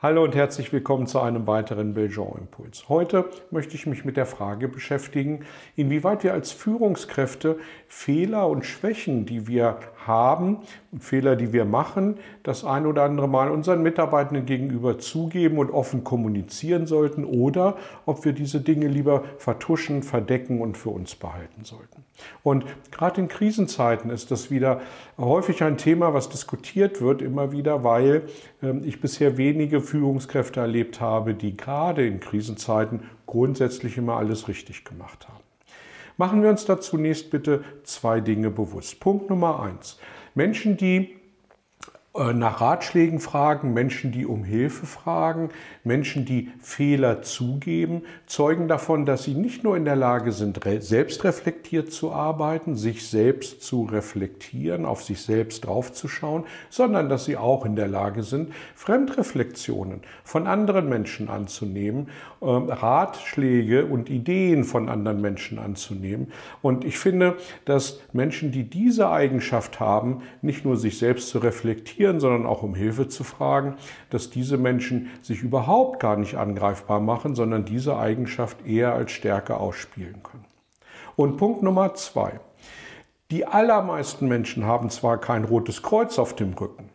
Hallo und herzlich willkommen zu einem weiteren Belgian Impuls. Heute möchte ich mich mit der Frage beschäftigen, inwieweit wir als Führungskräfte Fehler und Schwächen, die wir haben, Fehler, die wir machen, das ein oder andere Mal unseren Mitarbeitenden gegenüber zugeben und offen kommunizieren sollten oder ob wir diese Dinge lieber vertuschen, verdecken und für uns behalten sollten. Und gerade in Krisenzeiten ist das wieder häufig ein Thema, was diskutiert wird, immer wieder, weil ähm, ich bisher wenige Führungskräfte erlebt habe, die gerade in Krisenzeiten grundsätzlich immer alles richtig gemacht haben. Machen wir uns da zunächst bitte zwei Dinge bewusst. Punkt Nummer eins. Menschen, die nach Ratschlägen fragen, Menschen, die um Hilfe fragen, Menschen, die Fehler zugeben, zeugen davon, dass sie nicht nur in der Lage sind, selbstreflektiert zu arbeiten, sich selbst zu reflektieren, auf sich selbst draufzuschauen, sondern dass sie auch in der Lage sind, Fremdreflexionen von anderen Menschen anzunehmen, ähm, Ratschläge und Ideen von anderen Menschen anzunehmen. Und ich finde, dass Menschen, die diese Eigenschaft haben, nicht nur sich selbst zu reflektieren, kritisieren, sondern auch um Hilfe zu fragen, dass diese Menschen sich überhaupt gar nicht angreifbar machen, sondern diese Eigenschaft eher als Stärke ausspielen können. Und Punkt Nummer zwei. Die allermeisten Menschen haben zwar kein rotes Kreuz auf dem Rücken,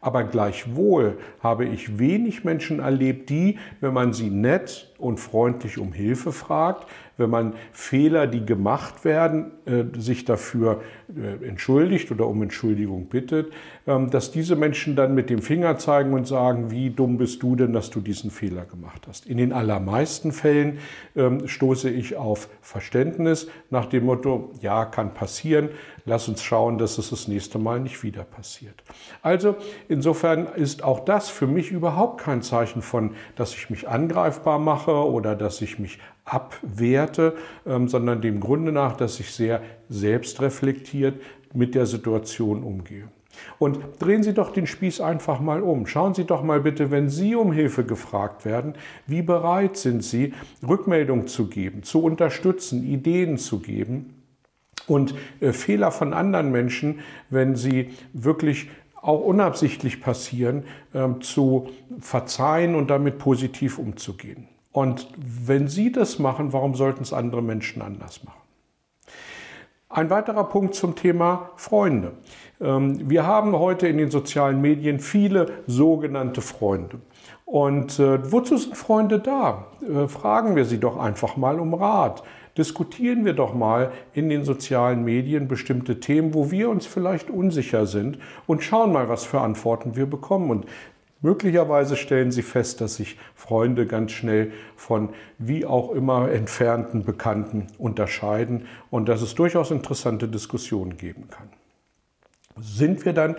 aber gleichwohl habe ich wenig Menschen erlebt, die, wenn man sie nett und freundlich um Hilfe fragt, wenn man Fehler, die gemacht werden, äh, sich dafür äh, entschuldigt oder um Entschuldigung bittet, ähm, dass diese Menschen dann mit dem Finger zeigen und sagen, wie dumm bist du denn, dass du diesen Fehler gemacht hast. In den allermeisten Fällen ähm, stoße ich auf Verständnis nach dem Motto, ja, kann passieren, lass uns schauen, dass es das nächste Mal nicht wieder passiert. Also insofern ist auch das für mich überhaupt kein Zeichen von, dass ich mich angreifbar mache oder dass ich mich abwerte, ähm, sondern dem Grunde nach, dass ich sehr selbstreflektiert mit der Situation umgehe. Und drehen Sie doch den Spieß einfach mal um. Schauen Sie doch mal bitte, wenn Sie um Hilfe gefragt werden, wie bereit sind Sie, Rückmeldung zu geben, zu unterstützen, Ideen zu geben und äh, Fehler von anderen Menschen, wenn sie wirklich auch unabsichtlich passieren, äh, zu verzeihen und damit positiv umzugehen. Und wenn Sie das machen, warum sollten es andere Menschen anders machen? Ein weiterer Punkt zum Thema Freunde. Ähm, wir haben heute in den sozialen Medien viele sogenannte Freunde. Und äh, wozu sind Freunde da? Äh, fragen wir sie doch einfach mal um Rat. Diskutieren wir doch mal in den sozialen Medien bestimmte Themen, wo wir uns vielleicht unsicher sind und schauen mal, was für Antworten wir bekommen. Und Möglicherweise stellen Sie fest, dass sich Freunde ganz schnell von wie auch immer entfernten Bekannten unterscheiden und dass es durchaus interessante Diskussionen geben kann. Sind wir dann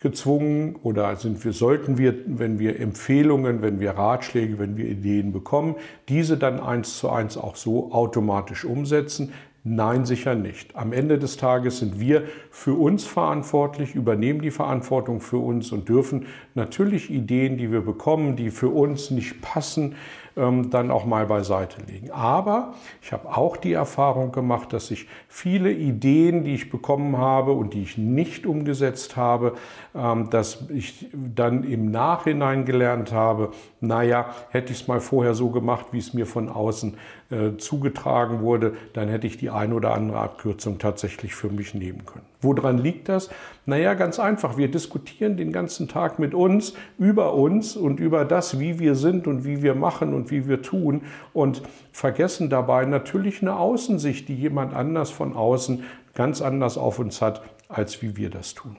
gezwungen oder sind wir, sollten wir, wenn wir Empfehlungen, wenn wir Ratschläge, wenn wir Ideen bekommen, diese dann eins zu eins auch so automatisch umsetzen? Nein, sicher nicht. Am Ende des Tages sind wir für uns verantwortlich, übernehmen die Verantwortung für uns und dürfen natürlich Ideen, die wir bekommen, die für uns nicht passen, ähm, dann auch mal beiseite legen. Aber ich habe auch die Erfahrung gemacht, dass ich viele Ideen, die ich bekommen habe und die ich nicht umgesetzt habe, ähm, dass ich dann im Nachhinein gelernt habe, naja, hätte ich es mal vorher so gemacht, wie es mir von außen äh, zugetragen wurde, dann hätte ich die ein oder andere Abkürzung tatsächlich für mich nehmen können. Woran liegt das? Naja, ganz einfach. Wir diskutieren den ganzen Tag mit uns über uns und über das, wie wir sind und wie wir machen und wie wir tun und vergessen dabei natürlich eine Außensicht, die jemand anders von außen ganz anders auf uns hat, als wie wir das tun.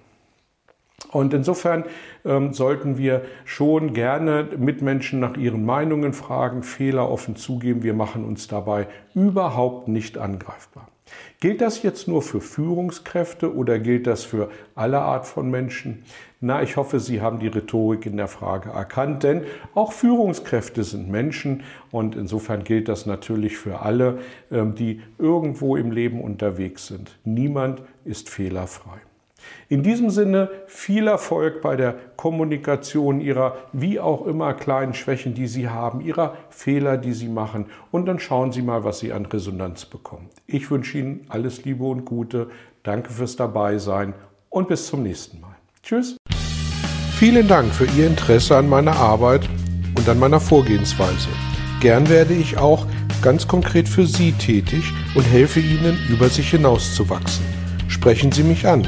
Und insofern ähm, sollten wir schon gerne Mitmenschen nach ihren Meinungen fragen, Fehler offen zugeben. Wir machen uns dabei überhaupt nicht angreifbar. Gilt das jetzt nur für Führungskräfte oder gilt das für alle Art von Menschen? Na, ich hoffe, Sie haben die Rhetorik in der Frage erkannt, denn auch Führungskräfte sind Menschen und insofern gilt das natürlich für alle, ähm, die irgendwo im Leben unterwegs sind. Niemand ist fehlerfrei. In diesem Sinne viel Erfolg bei der Kommunikation Ihrer wie auch immer kleinen Schwächen, die Sie haben, Ihrer Fehler, die Sie machen. Und dann schauen Sie mal, was Sie an Resonanz bekommen. Ich wünsche Ihnen alles Liebe und Gute. Danke fürs Dabeisein und bis zum nächsten Mal. Tschüss. Vielen Dank für Ihr Interesse an meiner Arbeit und an meiner Vorgehensweise. Gern werde ich auch ganz konkret für Sie tätig und helfe Ihnen, über sich hinauszuwachsen. Sprechen Sie mich an.